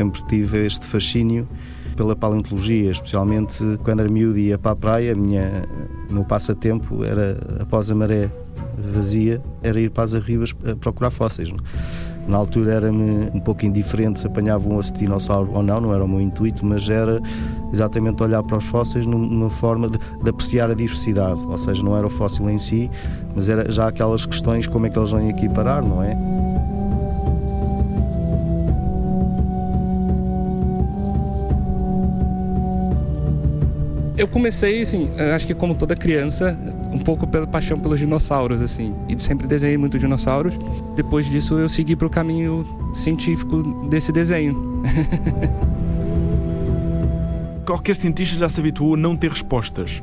sempre tive este fascínio pela paleontologia, especialmente quando era miúdo e ia para a praia, a minha, o meu passatempo era, após a maré vazia, era ir para as arribas a procurar fósseis. Na altura era-me um pouco indiferente se apanhava um osso dinossauro ou não, não era o meu intuito, mas era exatamente olhar para os fósseis numa forma de, de apreciar a diversidade, ou seja, não era o fóssil em si, mas era já aquelas questões como é que eles vêm aqui parar, não é? Eu comecei, assim, acho que como toda criança, um pouco pela paixão pelos dinossauros, assim. E sempre desenhei muito dinossauros. Depois disso, eu segui para o caminho científico desse desenho. Qualquer cientista já se habituou a não ter respostas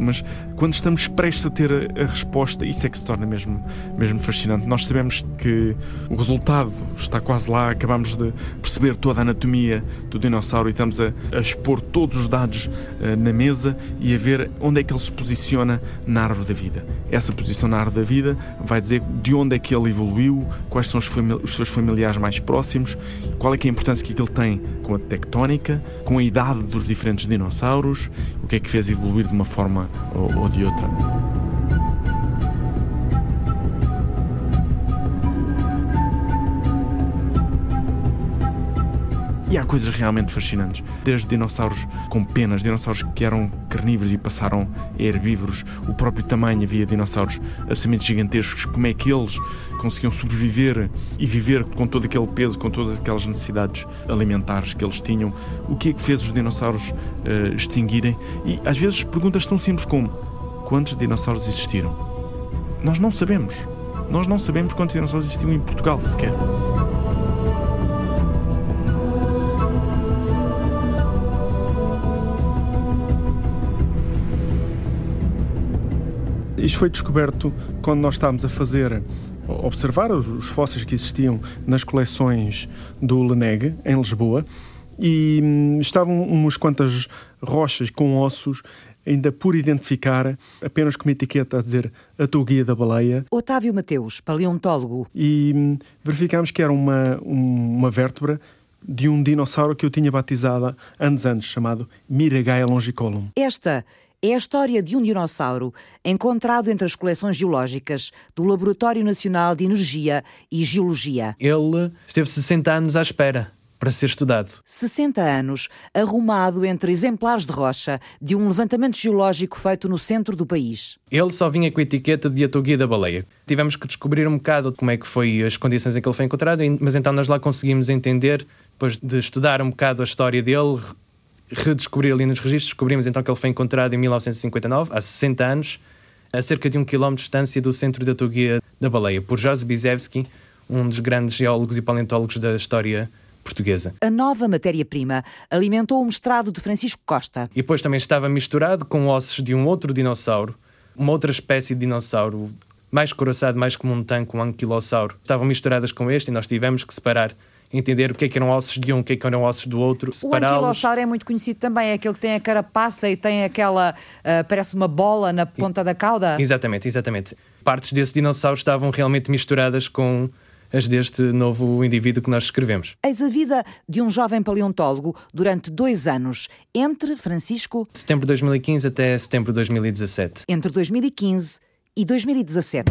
mas quando estamos prestes a ter a, a, resposta, isso é que se torna mesmo, mesmo fascinante. Nós sabemos que o resultado está quase lá, acabamos de perceber toda a anatomia do dinossauro e estamos a, a expor todos os dados uh, na mesa e a ver onde é que ele se posiciona na árvore da vida. Essa posição na árvore da vida vai dizer de onde é que ele evoluiu, quais são os, os seus familiares mais próximos, qual é, é a importância que ele tem com a tectónica, com a idade dos diferentes dinossauros, o que é que fez evoluir de uma forma outra. Há coisas realmente fascinantes. Desde dinossauros com penas, dinossauros que eram carnívoros e passaram a herbívoros, o próprio tamanho, havia dinossauros absolutamente gigantescos, como é que eles conseguiam sobreviver e viver com todo aquele peso, com todas aquelas necessidades alimentares que eles tinham. O que é que fez os dinossauros uh, extinguirem? E às vezes perguntas tão simples como: quantos dinossauros existiram? Nós não sabemos. Nós não sabemos quantos dinossauros existiam em Portugal sequer. Isto foi descoberto quando nós estávamos a fazer, observar os, fósseis que existiam nas coleções do Leneg, em Lisboa, e hum, estavam umas quantas rochas com ossos ainda por identificar, apenas com uma etiqueta a dizer a guia da baleia. Otávio Mateus, paleontólogo. E hum, verificámos que era uma, uma vértebra de um dinossauro que eu tinha batizado anos antes, chamado Miragaia longicolum. Esta é a história de um dinossauro encontrado entre as coleções geológicas do Laboratório Nacional de Energia e Geologia. Ele esteve 60 anos à espera para ser estudado. 60 anos, arrumado entre exemplares de rocha de um levantamento geológico feito no centro do país. Ele só vinha com a etiqueta de Atoguia da Baleia. Tivemos que descobrir um bocado como é que foi as condições em que ele foi encontrado, mas então nós lá conseguimos entender, depois de estudar um bocado a história dele, redescobrir ali nos registros, descobrimos então que ele foi encontrado em 1959, há 60 anos, a cerca de um quilómetro de distância do centro da Toguia da Baleia, por José Bizevski, um dos grandes geólogos e paleontólogos da história portuguesa. A nova matéria-prima alimentou o mestrado de Francisco Costa. E depois também estava misturado com ossos de um outro dinossauro, uma outra espécie de dinossauro mais coraçado, mais como um tanque, um anquilossauro. Estavam misturadas com este e nós tivemos que separar entender o que é que eram ossos de um, o que é que eram ossos do outro, separá-los. O anquilossauro é muito conhecido também, é aquele que tem a carapaça e tem aquela, uh, parece uma bola na ponta da cauda. Exatamente, exatamente. Partes desse dinossauro estavam realmente misturadas com as deste novo indivíduo que nós escrevemos. Eis a vida de um jovem paleontólogo durante dois anos, entre Francisco... Setembro de 2015 até setembro de 2017. Entre 2015 e 2017.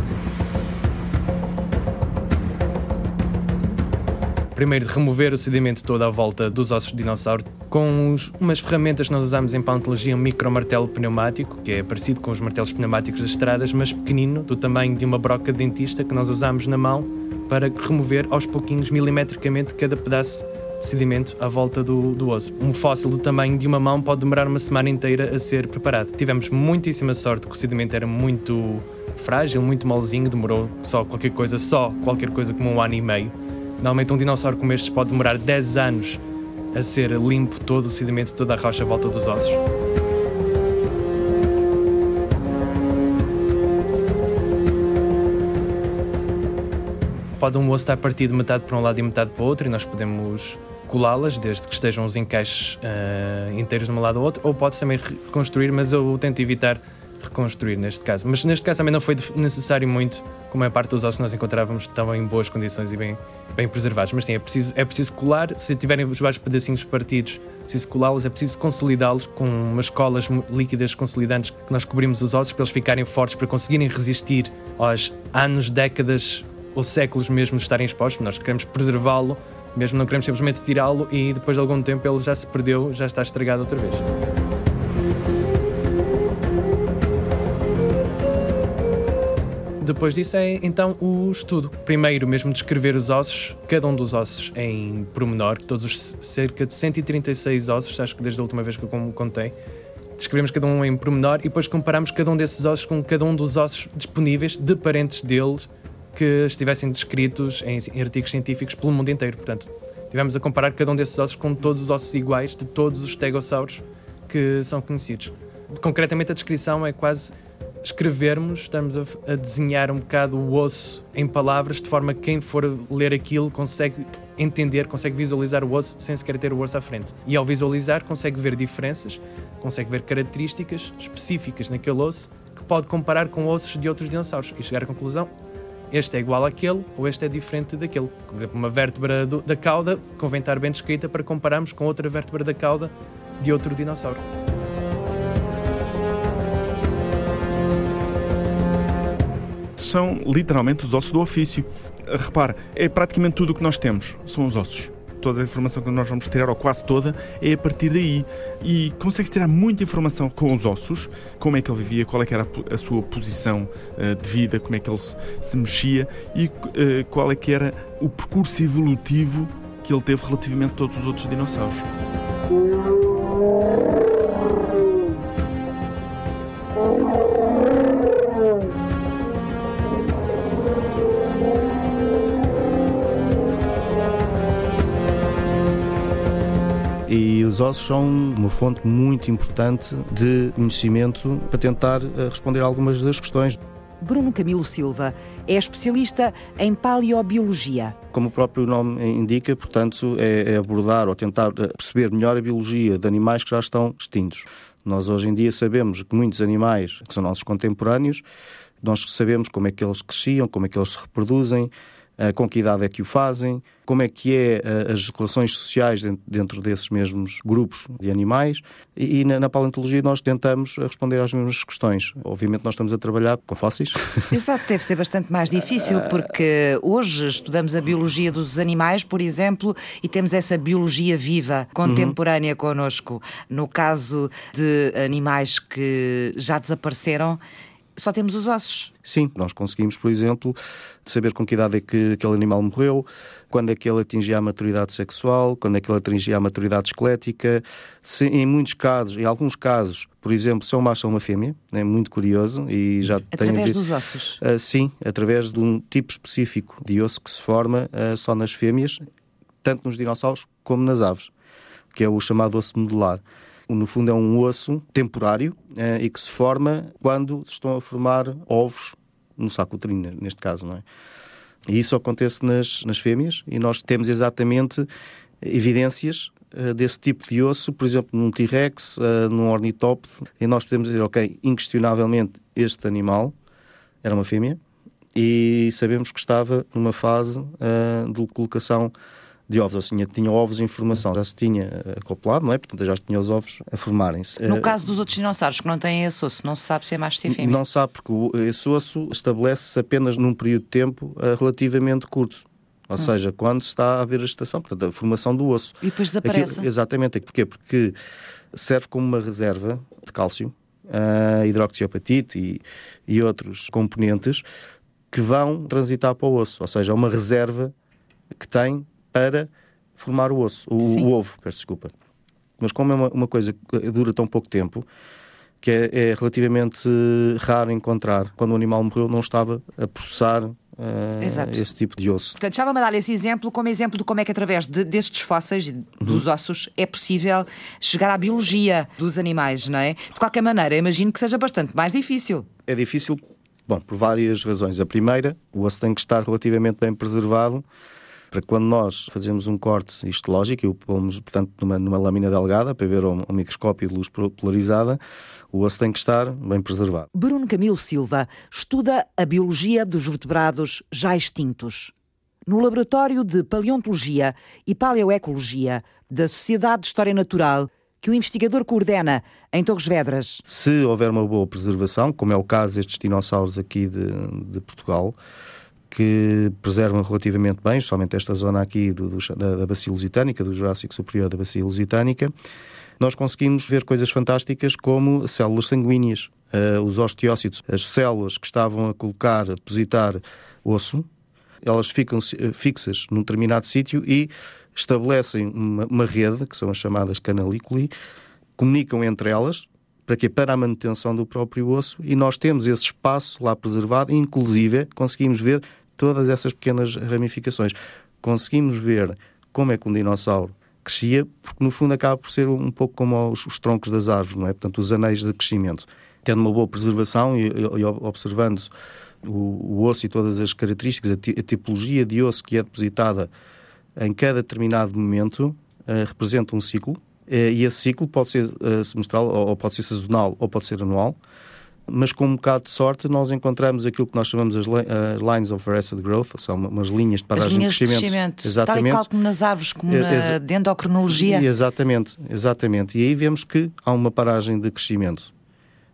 Primeiro de remover o sedimento todo à volta dos ossos de dinossauro com os, umas ferramentas que nós usamos em paleontologia, um micromartelo pneumático, que é parecido com os martelos pneumáticos das estradas, mas pequenino, do tamanho de uma broca de dentista que nós usamos na mão para remover aos pouquinhos, milimetricamente, cada pedaço de sedimento à volta do, do osso. Um fóssil do tamanho de uma mão pode demorar uma semana inteira a ser preparado. Tivemos muitíssima sorte que o sedimento era muito frágil, muito molzinho, demorou só qualquer coisa, só qualquer coisa como um ano e meio Normalmente um dinossauro como este pode demorar 10 anos a ser limpo todo o sedimento, toda a rocha à volta dos ossos. Pode um osso estar partido metade para um lado e metade para o outro e nós podemos colá-las, desde que estejam os encaixes uh, inteiros de um lado ao outro, ou pode também reconstruir, mas eu tento evitar reconstruir neste caso. Mas neste caso também não foi necessário muito, como a parte dos ossos nós encontrávamos estavam em boas condições e bem, bem preservados. Mas sim, é preciso, é preciso colar, se tiverem os vários pedacinhos partidos, é preciso colá-los, é preciso consolidá-los com umas colas líquidas consolidantes que nós cobrimos os ossos para eles ficarem fortes, para conseguirem resistir aos anos, décadas ou séculos mesmo de estarem expostos. Nós queremos preservá-lo, mesmo não queremos simplesmente tirá-lo e depois de algum tempo ele já se perdeu, já está estragado outra vez. Depois disso é então o estudo. Primeiro mesmo descrever os ossos, cada um dos ossos em pormenor, todos os cerca de 136 ossos, acho que desde a última vez que eu contei. Descrevemos cada um em pormenor e depois comparamos cada um desses ossos com cada um dos ossos disponíveis de parentes deles que estivessem descritos em, em artigos científicos pelo mundo inteiro. Portanto, tivemos a comparar cada um desses ossos com todos os ossos iguais de todos os stegossauros que são conhecidos. Concretamente, a descrição é quase escrevermos, estamos a, a, desenhar um bocado o osso em palavras, de forma que quem for ler aquilo consegue entender, consegue visualizar o osso sem sequer ter o osso à frente. E ao visualizar, consegue ver diferenças, consegue ver características específicas naquele osso que pode comparar com ossos de outros dinossauros e chegar à conclusão. Este é igual àquele ou este é diferente daquele. Por exemplo, uma vértebra do, da cauda convém estar bem descrita para compararmos com outra vértebra da cauda de outro dinossauro. São literalmente os ossos do ofício. Repare, é praticamente tudo o que nós temos, são os ossos. Toda a informação que nós vamos tirar, ou quase toda, é a partir daí. E consegue-se tirar muita informação com os ossos, como é que ele vivia, qual é que era a sua posição uh, de vida, como é que ele se, mexia e uh, qual é que era o percurso evolutivo que ele teve relativamente a todos os outros dinossauros. Os ossos são uma fonte muito importante de conhecimento para tentar eh, responder a algumas das questões. Bruno Camilo Silva é especialista em paleobiologia. Como o próprio nome indica, portanto, é, é abordar ou tentar eh, perceber melhor a biologia de animais que já estão extintos. Nós hoje em dia sabemos que muitos animais que são nossos contemporâneos, nós sabemos como é que eles cresciam, como é que eles se reproduzem, com que idade é que o fazem, como é que é eh, as relações sociais dentro desses mesmos grupos de animais e na paleontologia nós tentamos responder às mesmas questões. Obviamente nós estamos a trabalhar com fósseis. Exato, deve ser bastante mais difícil porque hoje estudamos a biologia dos animais, por exemplo, e temos essa biologia viva, contemporânea uhum. connosco. No caso de animais que já desapareceram, só temos os ossos. Sim, nós conseguimos, por exemplo, saber com que idade é que aquele animal morreu, quando é que ele atingia a maturidade sexual, quando é que ele atingia a maturidade esquelética. Se, em muitos casos, em alguns casos, por exemplo, se é um macho ou uma fêmea, é muito curioso e já Através dos ossos? Uh, sim, através de um tipo específico de osso que se forma uh, só nas fêmeas, tanto nos dinossauros como nas aves, que é o chamado osso medular no fundo é um osso temporário eh, e que se forma quando se estão a formar ovos no saco uterino, neste caso, não é? E isso acontece nas, nas fêmeas e nós temos exatamente evidências uh, desse tipo de osso, por exemplo, num T-Rex, uh, num ornitópode, e nós podemos dizer, ok, inquestionavelmente este animal era uma fêmea e sabemos que estava numa fase uh, de colocação de ovos, ou seja, tinha ovos em formação, já se tinha eh, acoplado, não é? Portanto, já tinha os ovos a formarem-se. No eh, caso dos outros dinossauros que não têm esse osso, não se sabe se é macho ou é fêmea? Não sabe, porque esse osso estabelece-se apenas num período de tempo uh, relativamente curto. Ou hum. seja, quando está a haver a gestação, portanto, a formação do osso. E depois desaparece. Aqui, exatamente. Porquê? Porque serve como uma reserva de cálcio, uh, hidroxiapatite e, e outros componentes que vão transitar para o osso. Ou seja, é uma reserva que tem para formar o osso, o, o ovo, peço desculpa. Mas como é uma, uma, coisa que dura tão pouco tempo, que é, é, relativamente raro encontrar. Quando o animal morreu, não estava a processar uh, esse tipo de osso. Portanto, estava-me a dar esse exemplo como exemplo de como é que através de, destes fósseis, dos uhum. ossos, é possível chegar à biologia dos animais, não é? De qualquer maneira, imagino que seja bastante mais difícil. É difícil, bom, por várias razões. A primeira, o osso tem que estar relativamente bem preservado para quando nós fazemos um corte histológico e o pomos, portanto, numa, numa lâmina delgada para ver um, um microscópio de luz polarizada, o osso tem que estar bem preservado. Bruno Camilo Silva estuda a biologia dos vertebrados já extintos. no Laboratório de Paleontologia e Paleoecologia da Sociedade de História Natural, que o investigador coordena em Torres Vedras. Se houver uma boa preservação, como é o caso destes dinossauros aqui de, de Portugal, que preservam relativamente bem, somente esta zona aqui do, do, da, da bacia lusitânica, do Jurássico Superior da bacia lusitânica, nós conseguimos ver coisas fantásticas como células sanguíneas, uh, os osteócitos, as células que estavam a colocar, a depositar osso, elas ficam eh, fixas num determinado sítio e estabelecem uma, uma, rede, que são as chamadas canalículi, comunicam entre elas, para quê? Para a manutenção do próprio osso, e nós temos esse espaço lá preservado, inclusive conseguimos ver todas essas pequenas ramificações. Conseguimos ver como é que um dinossauro crescia, porque no fundo acaba por ser um pouco como os, os troncos das árvores, não é? Portanto, os anéis de crescimento. Tendo uma boa preservação e, e, observando o, o, osso e todas as características, a, a, tipologia de osso que é depositada em cada determinado momento, uh, representa um ciclo, uh, e esse ciclo pode ser uh, semestral, ou, ou pode ser sazonal, ou pode ser anual mas com um bocado de sorte nós encontramos aquilo que nós chamamos as lines of arrested growth, são umas linhas de paragem linhas de crescimento. De crescimento. Exatamente. Tal e qual como nas aves, como é, na dendrocrinologia. Exatamente, exatamente. E aí vemos que há uma paragem de crescimento.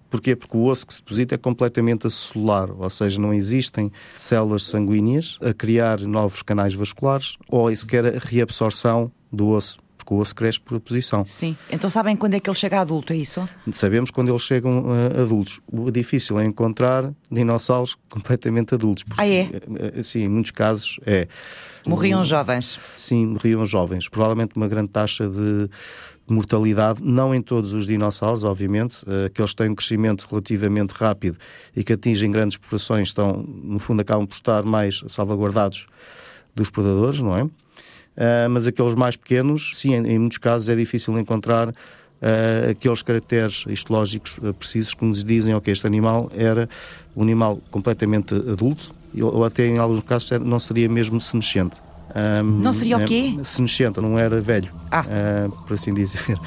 Porquê? Porque o osso que se deposita é completamente acelular, ou seja, não existem células sanguíneas a criar novos canais vasculares ou sequer a reabsorção do osso porque o osso cresce por posição. Sim. Então sabem quando é que ele chega adulto, é isso? Sabemos quando eles chegam uh, adultos. O difícil é encontrar dinossauros completamente adultos. Ah, é? Eh, eh, sim, em muitos casos é. Morriam o... jovens? Sim, morriam jovens. Provavelmente uma grande taxa de mortalidade, não em todos os dinossauros, obviamente, que têm um crescimento relativamente rápido e que atingem grandes populações estão, no fundo, acabam por estar mais salvaguardados dos predadores, não é? Uh, mas aqueles mais pequenos, sim, em, em muitos casos é difícil encontrar uh, aqueles caracteres histológicos uh, precisos que nos dizem, ok, este animal era um animal completamente adulto, ou, ou até em alguns casos não seria mesmo senescente. Um, não seria o quê? Senescente, não era velho, ah. por assim dizer.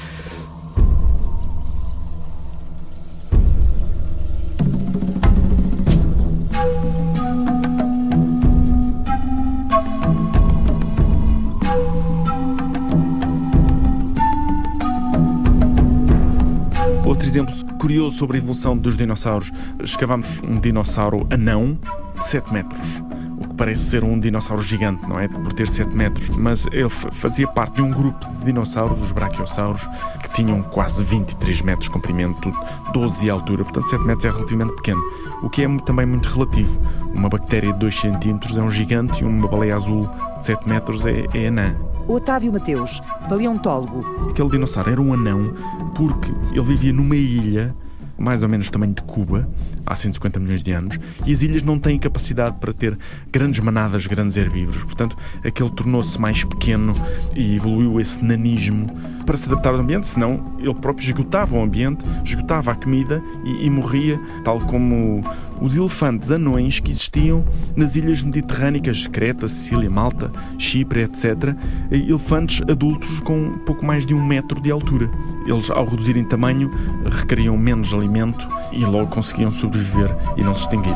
Exemplo curioso sobre a evolução dos dinossauros. Escavamos um dinossauro anão de 7 metros. O que parece ser um dinossauro gigante, não é? Por ter 7 metros. Mas ele fazia parte de um grupo de dinossauros, os brachiosauros, que tinham quase 23 metros de comprimento, 12 de altura. Portanto, 7 metros é relativamente pequeno. O que é também muito relativo. Uma bactéria de 2 centímetros é um gigante e uma baleia azul de 7 metros é, é anã. Otávio Mateus, paleontólogo. Aquele dinossauro era um anão porque ele vivia numa ilha mais ou menos do tamanho de Cuba, há 150 milhões de anos, e as ilhas não têm capacidade para ter grandes manadas, grandes herbívoros. Portanto, aquele tornou-se mais pequeno e evoluiu esse nanismo para se adaptar ao ambiente, senão ele próprio esgotava o ambiente, esgotava a comida e, e morria, tal como os elefantes anões que existiam nas ilhas mediterrâneas, Creta, Sicília, Malta, Chipre, etc. Elefantes adultos com pouco mais de um metro de altura. Eles, ao reduzirem tamanho, requeriam menos alimento e logo conseguiam sobreviver e não se extinguir.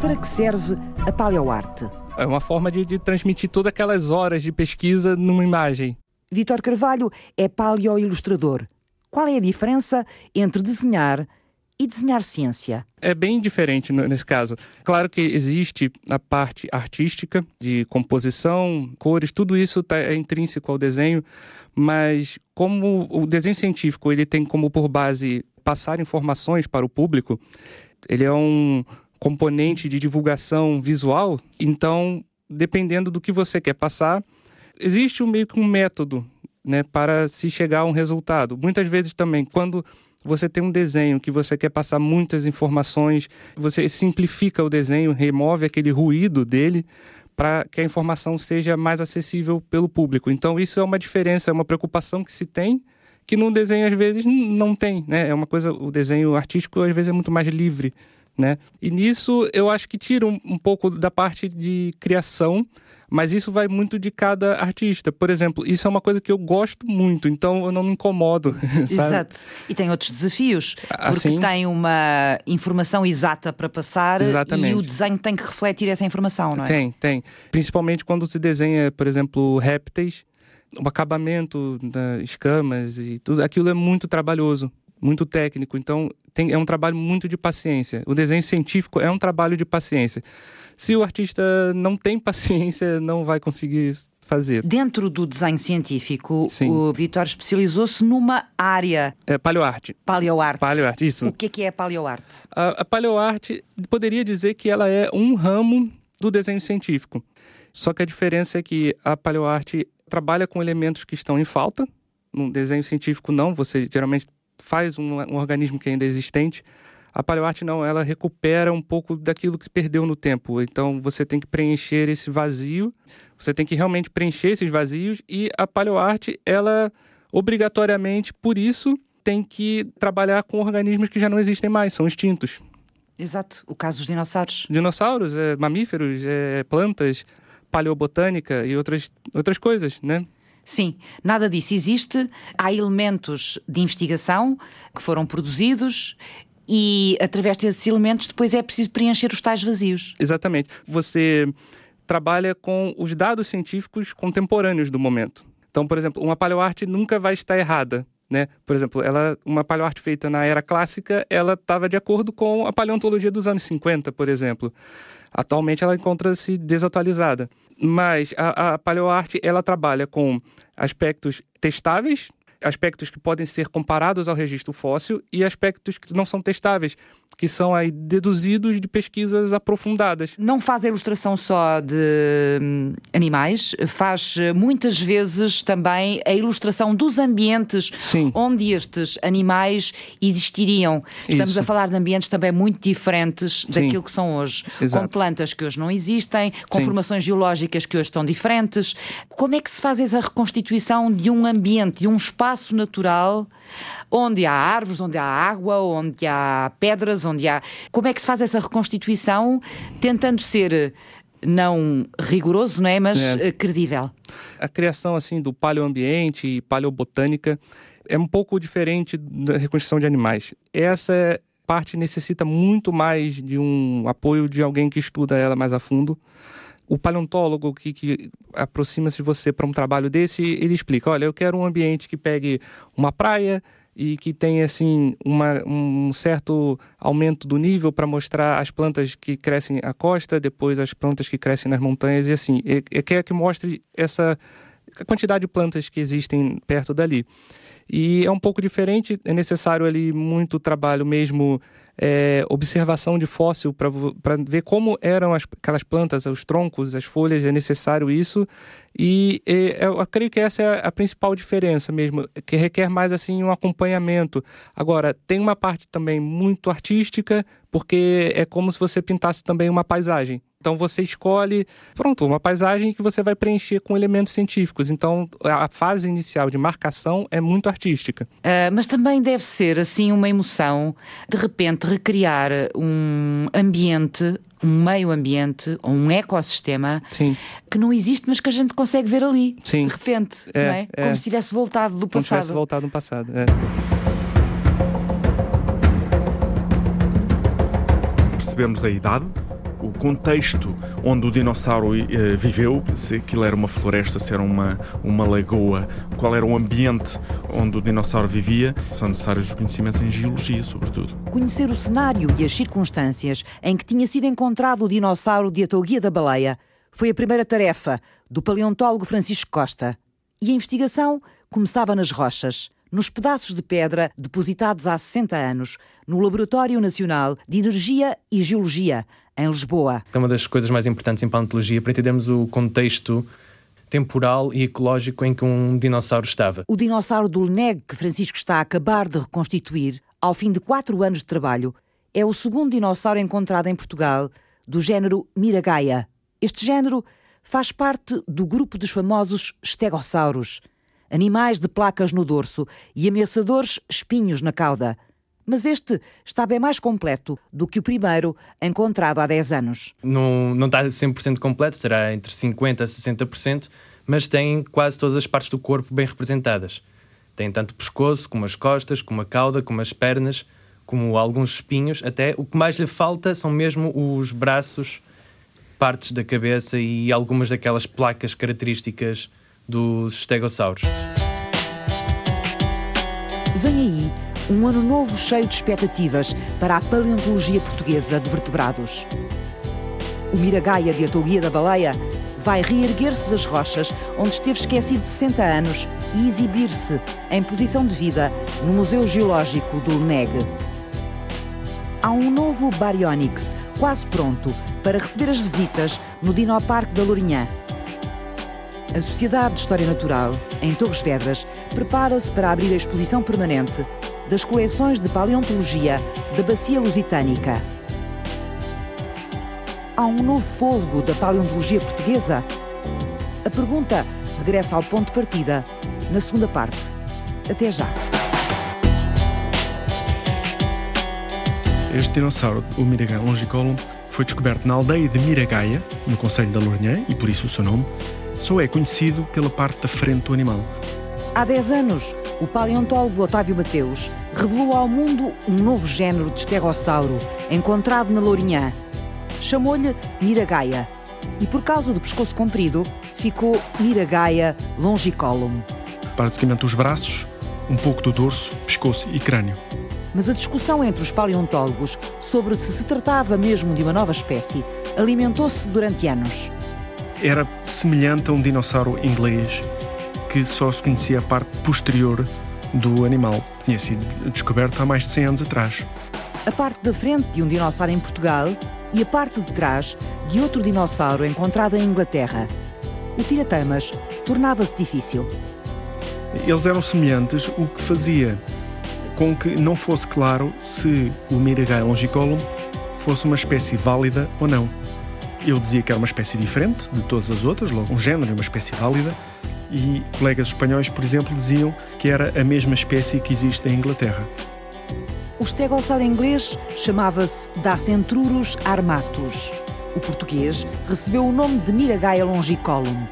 Para que serve a paleoarte? É uma forma de, de transmitir todas aquelas horas de pesquisa numa imagem. Vitor Carvalho é paleoilustrador. Qual é a diferença entre desenhar e desenhar ciência? É bem diferente nesse caso. Claro que existe a parte artística, de composição, cores, tudo isso tá, é intrínseco ao desenho, mas como o desenho científico ele tem como por base passar informações para o público, ele é um componente de divulgação visual, então, dependendo do que você quer passar, existe um, meio que um método né, para se chegar a um resultado. Muitas vezes também, quando você tem um desenho que você quer passar muitas informações, você simplifica o desenho, remove aquele ruído dele para que a informação seja mais acessível pelo público. Então, isso é uma diferença, é uma preocupação que se tem que no desenho às vezes não tem, né? É uma coisa, o desenho artístico às vezes é muito mais livre Né? E nisso eu acho que tira um, um pouco da parte de criação mas isso vai muito de cada artista. Por exemplo, isso é uma coisa que eu gosto muito, então eu não me incomodo. Exato. E tem outros desafios, porque assim, tem uma informação exata para passar exatamente. e o desenho tem que refletir essa informação, não é? Tem, tem. Principalmente quando se desenha, por exemplo, répteis, o acabamento das escamas e tudo, aquilo é muito trabalhoso muito técnico. Então, tem, é um trabalho muito de paciência. O desenho científico é um trabalho de paciência. Se o artista não tem paciência, não vai conseguir fazer. Dentro do desenho científico, Sim. o Vitor especializou-se numa área. É paleoarte. Paleoarte. Paleoarte, isso. O que é, que é paleoarte? A, a paleoarte, poderia dizer que ela é um ramo do desenho científico. Só que a diferença é que a paleoarte trabalha com elementos que estão em falta. No desenho científico, não. Você geralmente faz um, um organismo que ainda é existente. A paleoarte não, ela recupera um pouco daquilo que se perdeu no tempo. Então você tem que preencher esse vazio, você tem que realmente preencher esses vazios e a paleoarte, ela obrigatoriamente, por isso, tem que trabalhar com organismos que já não existem mais, são extintos. Exato, o caso dos dinossauros. Dinossauros, é, mamíferos, é, plantas, paleobotânica e outras, outras coisas, né? Sim, nada disso existe. Há elementos de investigação que foram produzidos e através desses elementos depois é preciso preencher os tais vazios. Exatamente. Você trabalha com os dados científicos contemporâneos do momento. Então, por exemplo, uma paleoarte nunca vai estar errada. Né? Por exemplo, ela, uma paleoarte feita na era clássica, ela estava de acordo com a paleontologia dos anos 50, por exemplo. Atualmente ela encontra-se desatualizada. Mas a, a paleoarte ela trabalha com aspectos testáveis, aspectos que podem ser comparados ao registro fóssil e aspectos que não são testáveis, que são aí deduzidos de pesquisas aprofundadas. Não faz a ilustração só de hum, animais, faz eh, muitas vezes também a ilustração dos ambientes Sim. onde estes animais existiriam. Estamos Isso. a falar de ambientes também muito diferentes Sim. daquilo que são hoje, Exato. com plantas que hoje não existem, com Sim. formações geológicas que hoje estão diferentes. Como é que se faz essa reconstituição de um ambiente, de um espaço natural? onde há árvores, onde há água, onde há pedras, onde há. Como é que se faz essa reconstituição tentando ser eh, não rigoroso, não é, mas é. Eh, credível? A criação assim do paleoambiente e paleobotânica é um pouco diferente da reconstrução de animais. Essa parte necessita muito mais de um apoio de alguém que estuda ela mais a fundo o paleontólogo que, que aproxima-se de você para um trabalho desse, ele explica: olha, eu quero um ambiente que pegue uma praia e que tenha assim uma, um certo aumento do nível para mostrar as plantas que crescem à costa, depois as plantas que crescem nas montanhas e assim, é, quer que mostre essa quantidade de plantas que existem perto dali. E é um pouco diferente, é necessário ali muito trabalho mesmo é, observação de fóssil para ver como eram as, aquelas plantas, os troncos, as folhas, é necessário isso. E, e eu creio que essa é a principal diferença mesmo, que requer mais assim um acompanhamento. Agora, tem uma parte também muito artística, porque é como se você pintasse também uma paisagem. Então você escolhe, pronto, uma paisagem que você vai preencher com elementos científicos. Então a fase inicial de marcação é muito artística. Uh, mas também deve ser assim uma emoção, de repente recriar um ambiente, um meio ambiente, ou um ecossistema Sim. que não existe, mas que a gente consegue ver ali, Sim. de repente, é, é? é? Como se tivesse voltado do passado. Como se tivesse voltado no passado. É. Percebemos a idade o contexto onde o dinossauro uh, viveu, se aquilo era uma floresta, se era uma, uma lagoa, qual era o ambiente onde o dinossauro vivia, são necessários conhecimentos em geologia, sobretudo. Conhecer o cenário e as circunstâncias em que tinha sido encontrado o dinossauro de Atoguia da Baleia foi a primeira tarefa do paleontólogo Francisco Costa. E a investigação começava nas rochas nos pedaços de pedra depositados há 60 anos no Laboratório Nacional de Energia e Geologia, em Lisboa. É uma das coisas mais importantes em paleontologia para entendermos o contexto temporal e ecológico em que um dinossauro estava. O dinossauro do Leneg, que Francisco está a acabar de reconstituir, ao fim de quatro anos de trabalho, é o segundo dinossauro encontrado em Portugal do género Miragaia. Este género faz parte do grupo dos famosos stegossauros, animais de placas no dorso e ameaçadores espinhos na cauda. mas este está bem mais completo do que o primeiro encontrado há 10 anos. Não, não está 100% completo, terá entre 50% a 60%, mas tem quase todas as partes do corpo bem representadas. Tem tanto o pescoço, como as costas, como a cauda, como as pernas, como alguns espinhos. Até o que mais lhe falta são mesmo os braços, partes da cabeça e algumas daquelas placas características dos estegossauros. Vem aí um ano novo cheio de expectativas para a paleontologia portuguesa de vertebrados. O Miragaia de Atoguia da Baleia vai reerguer-se das rochas onde esteve esquecido 60 anos e exibir-se em posição de vida no Museu Geológico do LNEG. Há um novo Baryonyx quase pronto para receber as visitas no Dinoparque da Lourinhã. A Sociedade de História Natural, em Torres Vedras, prepara-se para abrir a exposição permanente das coleções de paleontologia da Bacia Lusitânica. Há um novo fôlego da paleontologia portuguesa? A pergunta regressa ao ponto de partida na segunda parte. Até já. Este dinossauro, o Miragaia longicolum, foi descoberto na aldeia de Miragaia, no Conselho da Lourinhã, e por isso o seu nome, só é conhecido pela parte da frente do animal. Há 10 anos, o paleontólogo Otávio Mateus revelou ao mundo um novo género de estegossauro encontrado na Lourinhã. Chamou-lhe Miragaia e, por causa do pescoço comprido, ficou Miragaia longicolum. Basicamente os braços, um pouco do dorso, pescoço e crânio. Mas a discussão entre os paleontólogos sobre se se tratava mesmo de uma nova espécie alimentou-se durante anos era semelhante a um dinossauro inglês que só se conhecia a parte posterior do animal. Tinha sido descoberto há mais de 100 anos atrás. A parte da frente de um dinossauro em Portugal e a parte de trás de outro dinossauro encontrado em Inglaterra. O tiratamas tornava-se difícil. Eles eram semelhantes, o que fazia com que não fosse claro se o Miragai longicolum fosse uma espécie válida ou não. Eu dizia que era uma espécie diferente de todas as outras, logo um género e uma espécie válida, e colegas espanhóis, por exemplo, diziam que era a mesma espécie que existe em Inglaterra. O estegossauro inglês chamava-se Dacentrurus armatus. O português recebeu o nome de Miragaia longicolum.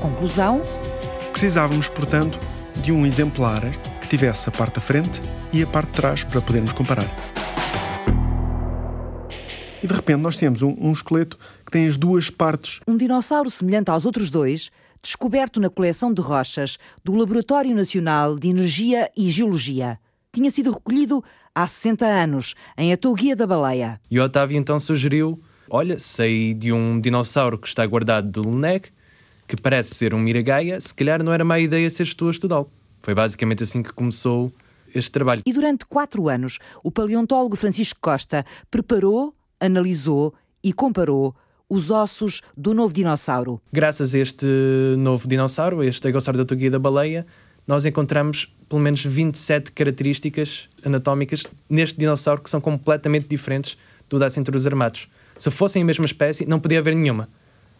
Conclusão? Precisávamos, portanto, de um exemplar que tivesse a parte da frente e a parte de trás para podermos comparar e de repente nós temos um, um esqueleto que tem as duas partes. Um dinossauro semelhante aos outros dois, descoberto na coleção de rochas do Laboratório Nacional de Energia e Geologia. Tinha sido recolhido há 60 anos, em Atoguia da Baleia. E o Otávio então sugeriu: olha, sei de um dinossauro que está guardado do LNEG, que parece ser um Miragaia, se calhar não era má ideia seres tu a estudá-lo. Foi basicamente assim que começou este trabalho. E durante quatro anos, o paleontólogo Francisco Costa preparou analisou e comparou os ossos do novo dinossauro. Graças a este novo dinossauro, este Stegosauro da Baleia, nós encontramos pelo menos 27 características anatómicas neste dinossauro que são completamente diferentes do da dos armados. Se fossem a mesma espécie, não podia haver nenhuma.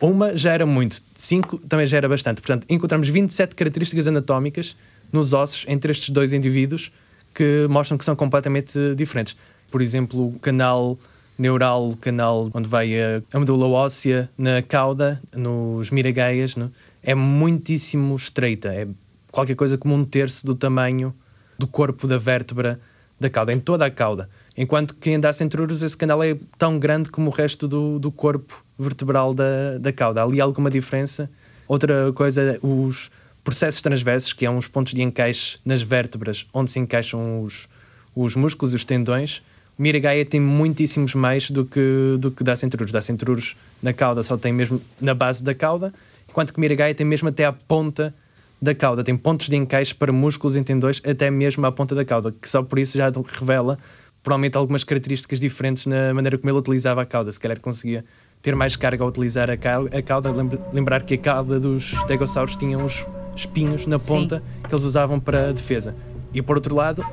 Uma já era muito, cinco também já era bastante. Portanto, encontramos 27 características anatómicas nos ossos entre estes dois indivíduos que mostram que são completamente diferentes. Por exemplo, o canal neural, canal onde vai a, medula óssea, na cauda, nos miragaias, não? é muitíssimo estreita. É qualquer coisa como um terço do tamanho do corpo da vértebra da cauda, em toda a cauda. Enquanto que em Dacentrurus esse canal é tão grande como o resto do, do corpo vertebral da, da cauda. Há ali alguma diferença. Outra coisa, os processos transversos, que é uns pontos de encaixe nas vértebras onde se encaixam os, os músculos e os tendões, Miragaia tem muitíssimos mais do que, do que Dacentrurus. Dacentrurus na cauda só tem mesmo na base da cauda, enquanto que Miragaia tem mesmo até à ponta da cauda. Tem pontos de encaixe para músculos e tendões até mesmo à ponta da cauda, que só por isso já revela provavelmente algumas características diferentes na maneira como ele utilizava a cauda. Se calhar conseguia ter mais carga ao utilizar a cauda. Lembrar que a cauda dos stegossauros tinha uns espinhos na ponta Sim. que eles usavam para defesa. E por outro lado,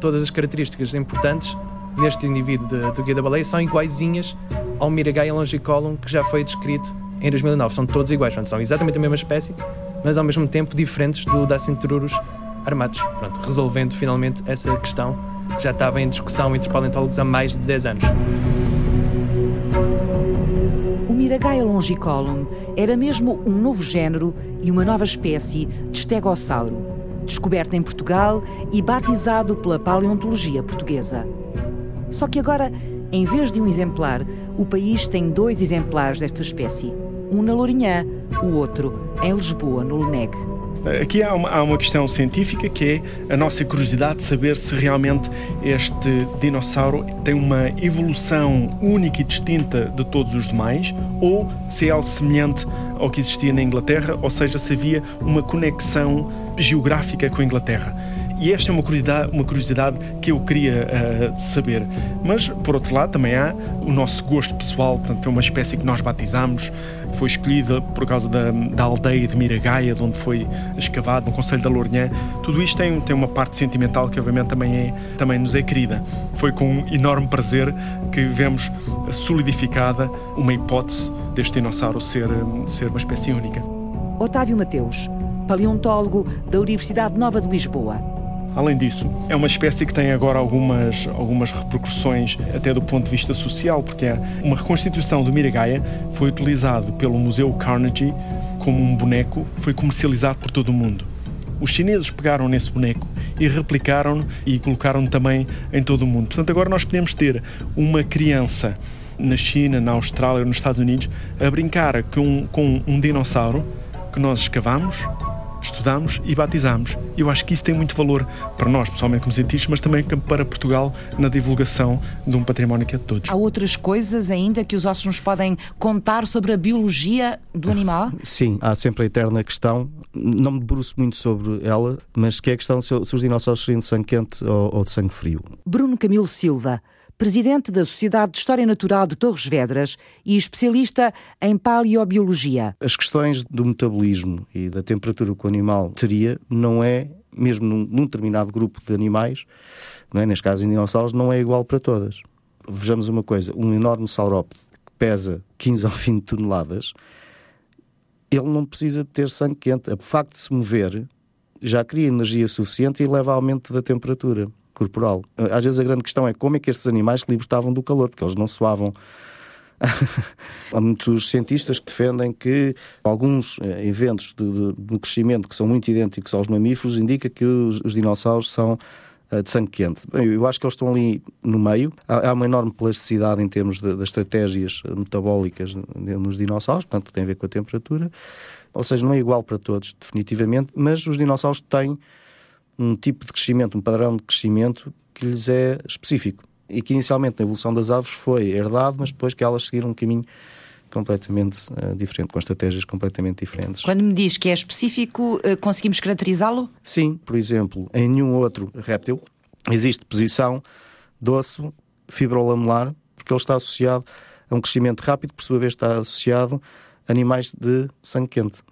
todas as características importantes neste indivíduo de, do Guia da Baleia são iguaizinhas ao Miragaia longicolum que já foi descrito em 2009. São todos iguais, portanto, são exatamente a mesma espécie, mas ao mesmo tempo diferentes do Dacentrurus armados. Pronto, resolvendo finalmente essa questão já estava em discussão entre paleontólogos há mais de 10 anos. O Miragaia longicolum era mesmo um novo género e uma nova espécie de estegossauro, descoberta em Portugal e batizado pela paleontologia portuguesa. Só que agora, em vez de um exemplar, o país tem dois exemplares desta espécie. Um na Lourinhã, o outro em Lisboa, no Leneg. Aqui há uma, há uma, questão científica que é a nossa curiosidade de saber se realmente este dinossauro tem uma evolução única e distinta de todos os demais ou se é algo semelhante ao que existia na Inglaterra, ou seja, se havia uma conexão geográfica com a Inglaterra. E esta é uma curiosidade, uma curiosidade que eu queria uh, saber. Mas, por outro lado, também há o nosso gosto pessoal, portanto, é uma espécie que nós batizamos, foi escolhida por causa da, da aldeia de Miragaia, de onde foi escavado, no Conselho da Lourinhã. Tudo isto tem, tem uma parte sentimental que, obviamente, também, é, também nos é querida. Foi com um enorme prazer que vemos solidificada uma hipótese deste dinossauro ser, ser uma espécie única. Otávio Mateus, paleontólogo da Universidade Nova de Lisboa. Além disso, é uma espécie que tem agora algumas, algumas repercussões até do ponto de vista social, porque é uma reconstituição do Miragaia foi utilizado pelo Museu Carnegie como um boneco foi comercializado por todo o mundo. Os chineses pegaram nesse boneco e replicaram e colocaram também em todo o mundo. Portanto, agora nós podemos ter uma criança na China, na Austrália, nos Estados Unidos, a brincar com, com um dinossauro que nós escavamos, estudamos e batizamos. Eu acho que isso tem muito valor para nós, pessoalmente como cientistas, mas também para Portugal na divulgação de um património que é de todos. Há outras coisas ainda que os ossos nos podem contar sobre a biologia do animal? Sim, há sempre a eterna questão, não me debruço muito sobre ela, mas que é a questão se os dinossauros seriam de sangue quente ou, ou de sangue frio. Bruno Camilo Silva, presidente da Sociedade de História Natural de Torres Vedras e especialista em paleobiologia. As questões do metabolismo e da temperatura que o animal teria não é, mesmo num, num determinado grupo de animais, não é? neste caso em dinossauros, não é igual para todas. Vejamos uma coisa, um enorme saurópode que pesa 15 ou 20 toneladas, ele não precisa de ter sangue quente. O facto de se mover já cria energia suficiente e leva ao aumento da temperatura corporal. Às vezes a grande questão é como é que estes animais se libertavam do calor, porque eles não suavam. Há muitos cientistas que defendem que alguns eh, eventos de, de, de, crescimento que são muito idênticos aos mamíferos indicam que os, os dinossauros são uh, de sangue quente. Bem, eu acho que eles estão ali no meio. Há, há uma enorme plasticidade em termos de estratégias metabólicas nos dinossauros, portanto tem a ver com a temperatura. Ou seja, não é igual para todos, definitivamente, mas os dinossauros têm um tipo de crescimento, um padrão de crescimento que lhes é específico. E que inicialmente na evolução das aves foi herdado, mas depois que elas seguiram um caminho completamente uh, diferente, com estratégias completamente diferentes. Quando me diz que é específico, uh, conseguimos caracterizá-lo? Sim, por exemplo, em nenhum outro réptil existe posição osso fibrolamelar, porque ele está associado a um crescimento rápido, que por sua vez está associado a animais de sangue quente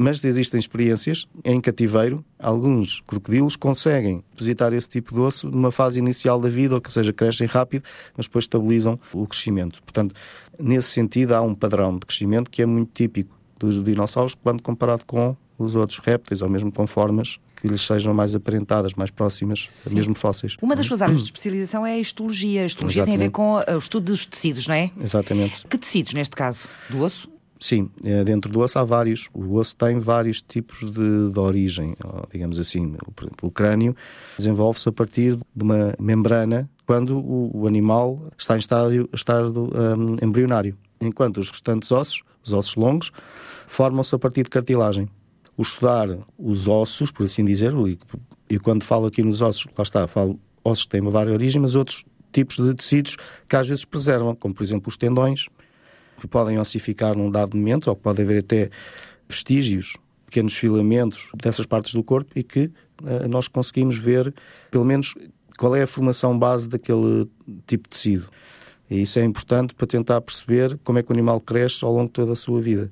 mas existem experiências em cativeiro. Alguns crocodilos conseguem depositar esse tipo de osso numa fase inicial da vida, ou que seja, crescem rápido, mas depois estabilizam o crescimento. Portanto, nesse sentido, há um padrão de crescimento que é muito típico dos dinossauros quando comparado com os outros répteis, ou mesmo com formas que lhes sejam mais aparentadas, mais próximas, Sim. mesmo fósseis. Uma das suas áreas de especialização é a histologia. A histologia Exatamente. tem a ver com o estudo dos tecidos, não é? Exatamente. Que tecidos, neste caso? Do osso? Sim, é, dentro do osso há vários. O osso tem vários tipos de, de origem, digamos assim. Por exemplo, o crânio desenvolve-se a partir de uma membrana quando o, o animal está em estádio, estado um, embrionário. Enquanto os restantes ossos, os ossos longos, formam-se a partir de cartilagem. O estudar os ossos, por assim dizer, e, e quando falo aqui nos ossos, lá está, falo ossos que têm uma várias origem, mas outros tipos de tecidos que às vezes preservam, como por exemplo os tendões, que podem ossificar num dado momento, ou que pode haver até vestígios, pequenos filamentos dessas partes do corpo e que uh, nós conseguimos ver, pelo menos, qual é a formação base daquele tipo de tecido. E isso é importante para tentar perceber como é que o animal cresce ao longo de toda a sua vida.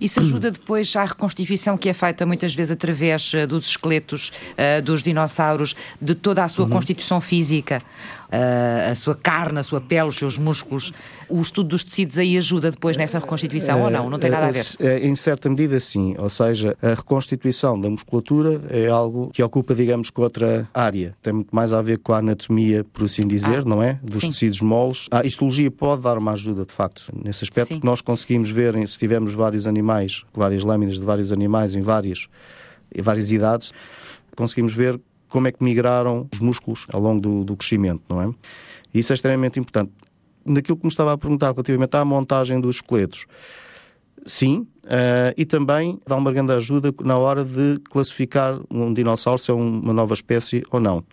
Isso ajuda depois à reconstituição que é feita muitas vezes através uh, dos esqueletos uh, dos dinossauros, de toda a sua uhum. constituição física, a sua carne, a sua pele, os seus músculos. O estudo dos tecidos aí ajuda depois nessa reconstituição ou não? Não tem nada a ver? Em certa medida, sim. Ou seja, a reconstituição da musculatura é algo que ocupa, digamos, com outra área. Tem muito mais a ver com a anatomia, por assim dizer, ah, não é? Dos sim. tecidos moles. A histologia pode dar uma ajuda, de facto, nesse aspecto, sim. porque nós conseguimos ver, se tivermos vários animais, várias lâminas de vários animais em várias, em várias idades, conseguimos ver como é que migraram os músculos ao longo do, do crescimento, não é? Isso é extremamente importante. Naquilo que me estava a perguntar relativamente à montagem dos esqueletos, sim, uh, e também dá uma grande ajuda na hora de classificar um dinossauro se é uma nova espécie ou não.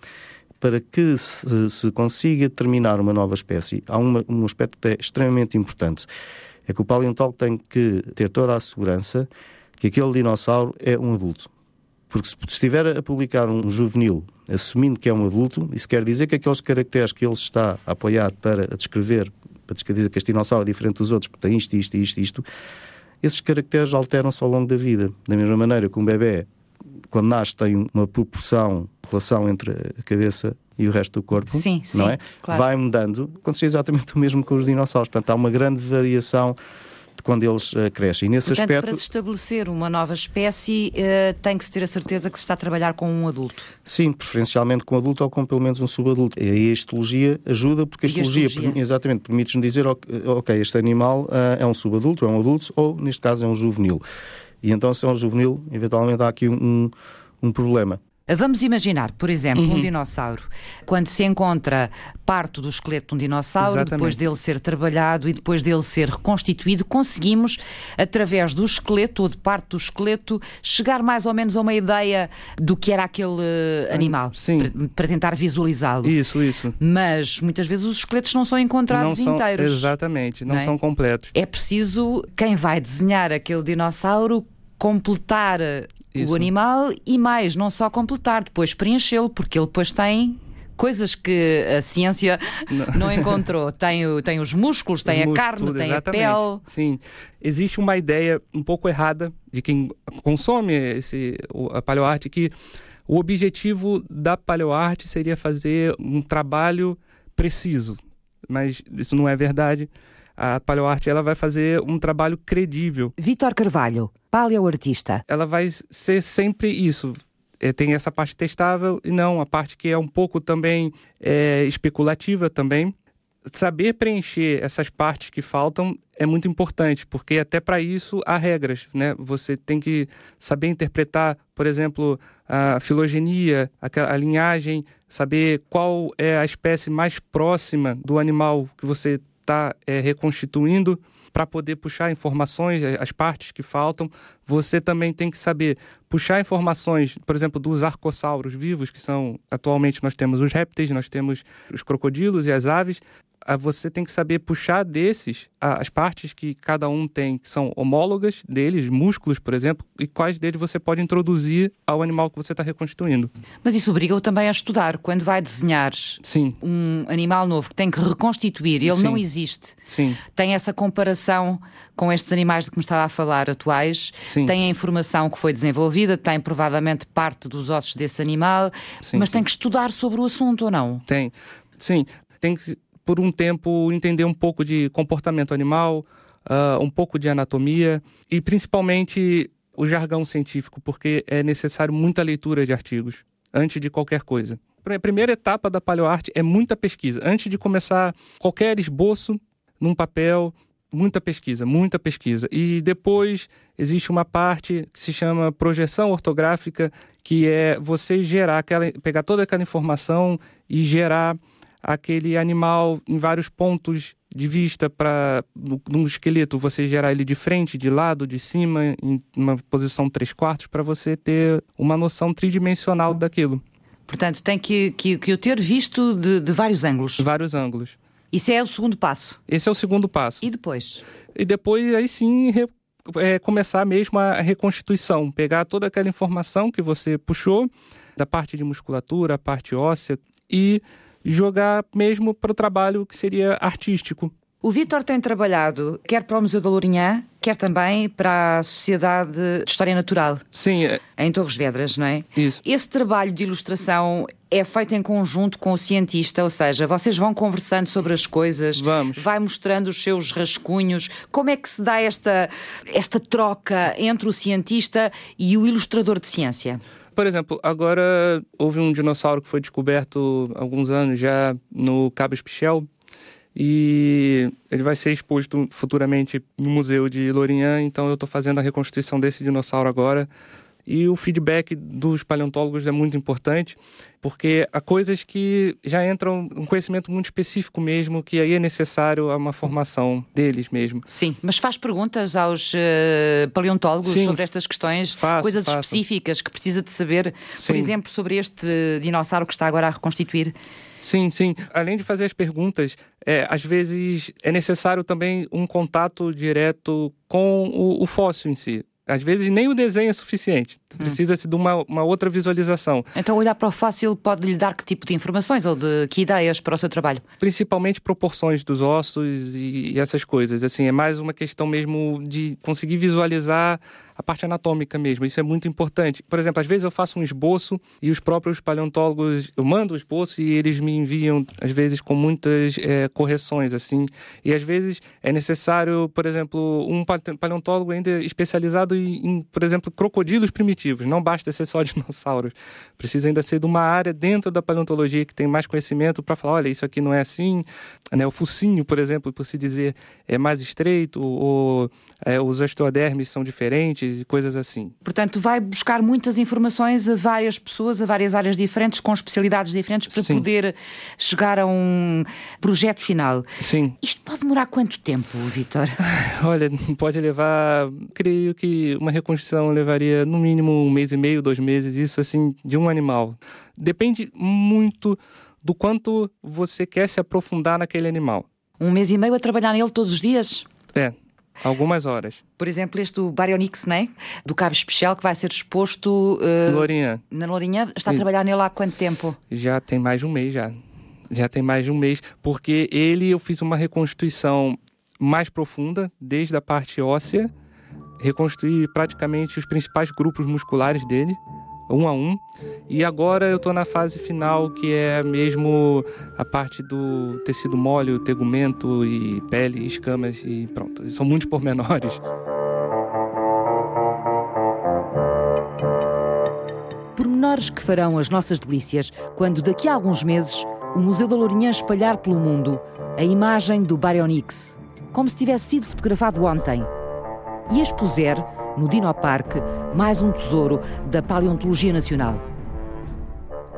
Para que se, se consiga determinar uma nova espécie, há uma, um aspecto que é extremamente importante. É que o paleontólogo tem que ter toda a segurança que aquele dinossauro é um adulto. Porque se estiver a publicar um juvenil assumindo que é um adulto, isso quer dizer que aqueles caracteres que ele está a apoiar para descrever, para descrever que este dinossauro é diferente dos outros, porque tem isto, isto, isto, isto, esses caracteres alteram-se ao longo da vida. Da mesma maneira que um bebê, quando nasce, tem uma proporção, relação entre a cabeça e o resto do corpo, sim, não sim, é? Claro. Vai mudando. Acontece exatamente o mesmo com os dinossauros. Portanto, há uma grande variação de quando eles uh, crescem. E nesse Portanto, aspecto. Para se estabelecer uma nova espécie, uh, tem que se ter a certeza que se está a trabalhar com um adulto. Sim, preferencialmente com um adulto ou com pelo menos um subadulto. E aí a histologia ajuda, porque a histologia, histologia? exatamente permite-nos dizer: ok, este animal uh, é um subadulto, é um adulto, ou neste caso é um juvenil. E então, se é um juvenil, eventualmente há aqui um, um problema. Vamos imaginar, por exemplo, uhum. um dinossauro. Quando se encontra parte do esqueleto de um dinossauro, Exatamente. depois dele ser trabalhado e depois dele ser reconstituído, conseguimos, através do esqueleto ou de parte do esqueleto, chegar mais ou menos a uma ideia do que era aquele animal, para, para, tentar visualizá-lo. Isso, isso. Mas muitas vezes os esqueletos não são encontrados não são, inteiros. Exatamente, não, não é? são completos. É preciso quem vai desenhar aquele dinossauro completar Isso. o animal e mais, não só completar, depois preenchê-lo, porque ele depois tem coisas que a ciência não, não encontrou. Tem, tem os músculos, tem a carne, tem exatamente. a pele. Sim. Existe uma ideia um pouco errada de quem consome esse, a paleoarte que o objetivo da paleoarte seria fazer um trabalho preciso. Mas isso não é verdade a paleoarte ela vai fazer um trabalho credível. Vitor Carvalho, paleoartista. Ela vai ser sempre isso. É, tem essa parte testável e não a parte que é um pouco também é, especulativa também. Saber preencher essas partes que faltam é muito importante, porque até para isso há regras, né? Você tem que saber interpretar, por exemplo, a filogenia, a, a linhagem, saber qual é a espécie mais próxima do animal que você está é, reconstituindo para poder puxar informações, as partes que faltam. Você também tem que saber puxar informações, por exemplo, dos arcossauros vivos, que são atualmente nós temos os répteis, nós temos os crocodilos e as aves você tem que saber puxar desses as partes que cada um tem, que são homólogas deles, músculos, por exemplo, e quais deles você pode introduzir ao animal que você está reconstituindo. Mas isso obriga-o também a estudar. Quando vai desenhar Sim. um animal novo que tem que reconstituir, ele Sim. não existe. Sim. Tem essa comparação com estes animais de que me estava a falar atuais, tem a informação que foi desenvolvida, tem provavelmente parte dos ossos desse animal, Sim. mas tem que estudar sobre o assunto ou não? Tem. Sim, tem que por um tempo, entender um pouco de comportamento animal, uh, um pouco de anatomia e principalmente o jargão científico, porque é necessário muita leitura de artigos antes de qualquer coisa. A primeira etapa da paleoarte é muita pesquisa. Antes de começar qualquer esboço num papel, muita pesquisa, muita pesquisa. E depois existe uma parte que se chama projeção ortográfica, que é você gerar aquela, pegar toda aquela informação e gerar aquele animal em vários pontos de vista para num esqueleto você gerar ele de frente, de lado, de cima, em uma posição três quartos para você ter uma noção tridimensional daquilo. Portanto, tem que, que, que o ter visto de, de vários ângulos. Vários ângulos. Isso é o segundo passo. Esse é o segundo passo. E depois? E depois aí sim re, é, começar mesmo a reconstituição, pegar toda aquela informação que você puxou da parte de musculatura, a parte óssea e jogar mesmo para o trabalho que seria artístico. O Vítor tem trabalhado quer para o Museu da Lourinhã, quer também para a Sociedade de História Natural. Sim, é... em Torres Vedras, não é? Isso. Esse trabalho de ilustração é feito em conjunto com o cientista, ou seja, vocês vão conversando sobre as coisas, Vamos. vai mostrando os seus rascunhos. Como é que se dá esta, esta troca entre o cientista e o ilustrador de ciência? Por exemplo, agora houve um dinossauro que foi descoberto há alguns anos já no Cabo Espichel, e ele vai ser exposto futuramente no Museu de Lourinhã, então eu estou fazendo a reconstituição desse dinossauro agora. E o feedback dos paleontólogos é muito importante, porque há coisas que já entram um conhecimento muito específico mesmo, que aí é necessário uma formação deles mesmo. Sim, mas faz perguntas aos uh, paleontólogos Sim. sobre estas questões, Faço, coisas faço. específicas que precisa de saber, por Sim. exemplo, sobre este dinossauro que está agora a reconstituir. Sim, sim. Além de fazer as perguntas, é, às vezes é necessário também um contato direto com o, o fóssil em si. Às vezes nem o desenho é suficiente. Precisa-se de uma, uma outra visualização. Então, olhar para o fóssil pode lhe dar que tipo de informações ou de que ideias para o seu trabalho? Principalmente proporções dos ossos e, e essas coisas. Assim, é mais uma questão mesmo de conseguir visualizar a parte anatômica mesmo. Isso é muito importante. Por exemplo, às vezes eu faço um esboço e os próprios paleontólogos, eu mando o esboço e eles me enviam, às vezes, com muitas é, correções, assim. E às vezes é necessário, por exemplo, um pale- paleontólogo ainda especializado em, em, por exemplo, crocodilos primitivos. Não basta ser só dinossauros. Precisa ainda ser de uma área dentro da paleontologia que tem mais conhecimento para falar, olha, isso aqui não é assim. Né? O focinho, por exemplo, por se dizer, é mais estreito, ou é, os osteodermes são diferentes e coisas assim. Portanto, vai buscar muitas informações a várias pessoas, a várias áreas diferentes, com especialidades diferentes, para Sim. poder chegar a um projeto final. Sim. Isto pode demorar quanto tempo, Vitor? Olha, pode levar, creio que uma reconstrução levaria no mínimo um mês e meio, dois meses, isso assim, de um animal. Depende muito do quanto você quer se aprofundar naquele animal. Um mês e meio a trabalhar nele todos os dias? É, algumas horas. Por exemplo, este Baryonyx, né? do cabo especial, que vai ser exposto eh, Lourinhã, na Lourinhã. Está a trabalhar nele há quanto tempo? já tem mais de um mês já. Já tem mais de um mês, porque ele eu fiz uma reconstituição mais profunda, desde a parte óssea, reconstruí praticamente os principais grupos musculares dele, um a um. E agora eu estou na fase final, que é mesmo a parte do tecido mole, tegumento e pele, escamas e pronto. São muitos pormenores. Pormenores que farão as nossas delícias quando, daqui a alguns meses, o Museu da Lourinhã espalhar pelo mundo a imagem do Baryonyx, como se tivesse sido fotografado ontem, e expuser, no Dinoparque, mais um tesouro da paleontologia nacional.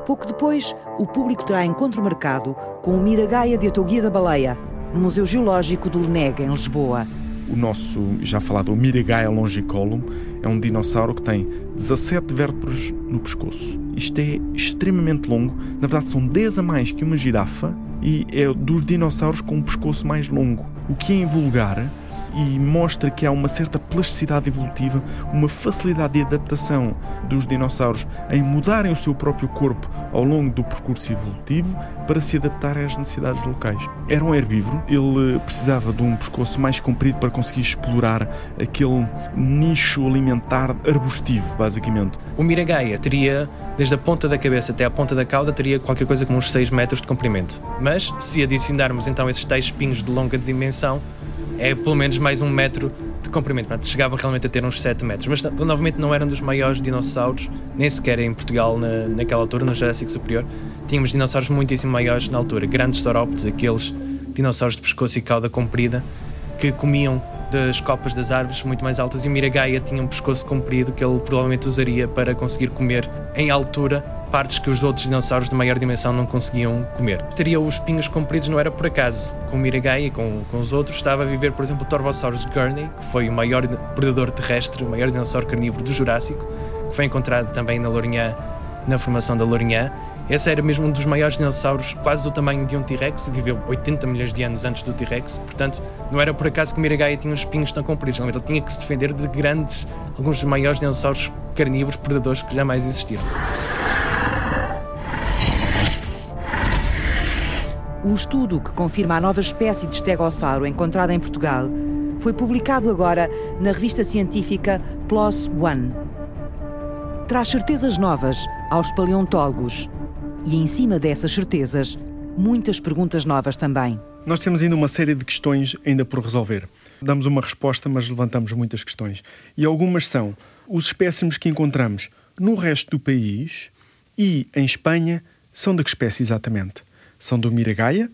Pouco depois, o público terá encontro marcado com o Miragaia de Atoguia da Baleia, no Museu Geológico do Leneg, em Lisboa. O nosso, já falado, o Miragaia longicolum, é um dinossauro que tem 17 vértebras no pescoço. Isto é extremamente longo, na verdade são 10 a mais que uma girafa e é dos dinossauros com o pescoço mais longo, o que é invulgar e mostra que há uma certa plasticidade evolutiva, uma facilidade de adaptação dos dinossauros em mudarem o seu próprio corpo ao longo do percurso evolutivo para se adaptar às necessidades locais. Era um herbívoro, ele precisava de um pescoço mais comprido para conseguir explorar aquele nicho alimentar arbustivo, basicamente. O Miragaia teria, desde a ponta da cabeça até a ponta da cauda, teria qualquer coisa como uns 6 metros de comprimento. Mas, se adicionarmos então esses tais espinhos de longa dimensão, é pelo menos mais um metro de comprimento. Portanto, chegava realmente a ter uns 7 metros. Mas, novamente, não eram dos maiores dinossauros, nem sequer em Portugal na, naquela altura, no Jurássico Superior. Tínhamos dinossauros muitíssimo maiores na altura. Grandes saurópodes, aqueles dinossauros de pescoço e cauda comprida, que comiam das copas das árvores muito mais altas e Miragaia tinha um pescoço comprido que ele provavelmente usaria para conseguir comer em altura partes que os outros dinossauros de maior dimensão não conseguiam comer. Teria os espinhos compridos, não era por acaso. Com o Miragaia e com, com os outros estava a viver, por exemplo, o Torvosaurus gurney, que foi o maior predador terrestre, o maior dinossauro carnívoro do Jurássico, que foi encontrado também na Lourinhã, na formação da Lourinhã. Esse era mesmo um dos maiores dinossauros, quase do tamanho de um T-Rex, viveu 80 milhões de anos antes do T-Rex, portanto, não era por acaso que Miragaia tinha os espinhos tão compridos, realmente ele tinha que se defender de grandes, alguns dos maiores dinossauros carnívoros predadores que jamais existiram. O estudo que confirma a nova espécie de estegossauro encontrada em Portugal foi publicado agora na revista científica PLOS ONE. Traz certezas novas aos paleontólogos e, em cima dessas certezas, muitas perguntas novas também. Nós temos ainda uma série de questões ainda por resolver. Damos uma resposta, mas levantamos muitas questões. E algumas são os espécimes que encontramos no resto do país e em Espanha são de que espécie exatamente? São do Miragaia?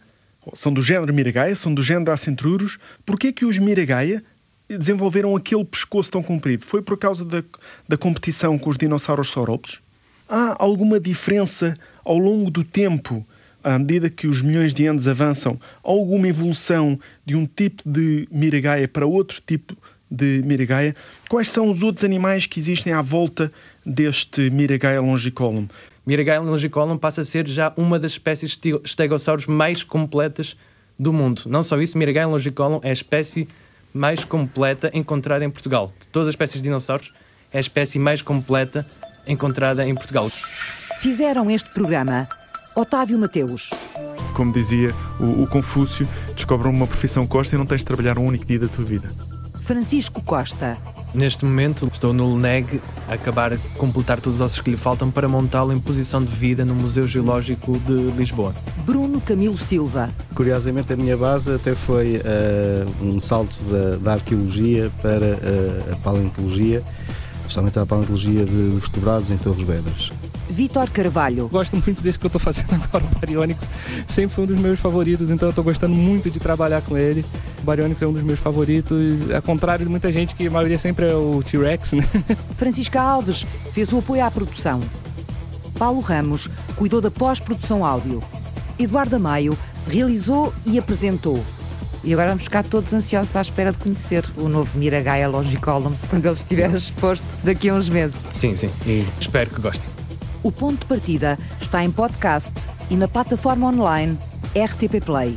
São do género Miragaia? São do género Acentrurus? Porquê que os Miragaia desenvolveram aquele pescoço tão comprido? Foi por causa da, da competição com os dinossauros saurópodes? Há alguma diferença ao longo do tempo, à medida que os milhões de anos avançam, alguma evolução de um tipo de Miragaia para outro tipo de Miragaia? Quais são os outros animais que existem à volta deste Miragaia longicolum? Miragaia longicolum passa a ser já uma das espécies de estegossauros mais completas do mundo. Não só isso, Miragaia longicolum é a espécie mais completa encontrada em Portugal. De todas as espécies de dinossauros, é a espécie mais completa encontrada em Portugal. Fizeram este programa Otávio Mateus. Como dizia o, o Confúcio, descobre uma profissão Costa e não tens de trabalhar um único dia da tua vida. Francisco Costa. Neste momento estou no LNEG a acabar de completar todos os ossos que lhe faltam para montá-lo em posição de vida no Museu Geológico de Lisboa. Bruno Camilo Silva. Curiosamente, a minha base até foi uh, um salto da, da arqueologia para uh, a paleontologia, especialmente a paleontologia de vertebrados em Torres Vedras. Vitor Carvalho. Gosto muito desse que eu estou fazendo agora, o Baryonyx. Sempre foi um dos meus favoritos, então eu estou gostando muito de trabalhar com ele. O Baryonyx é um dos meus favoritos, ao contrário de muita gente que a maioria sempre é o T-Rex, né? Francisca Alves fez o apoio à produção. Paulo Ramos cuidou da pós-produção áudio. Eduardo Amaio realizou e apresentou. E agora vamos ficar todos ansiosos à espera de conhecer o novo Miragaia Longicolum quando ele estiver exposto daqui a uns meses. Sim, sim, e espero que gostem. O ponto de partida está em podcast e na plataforma online RTP Play.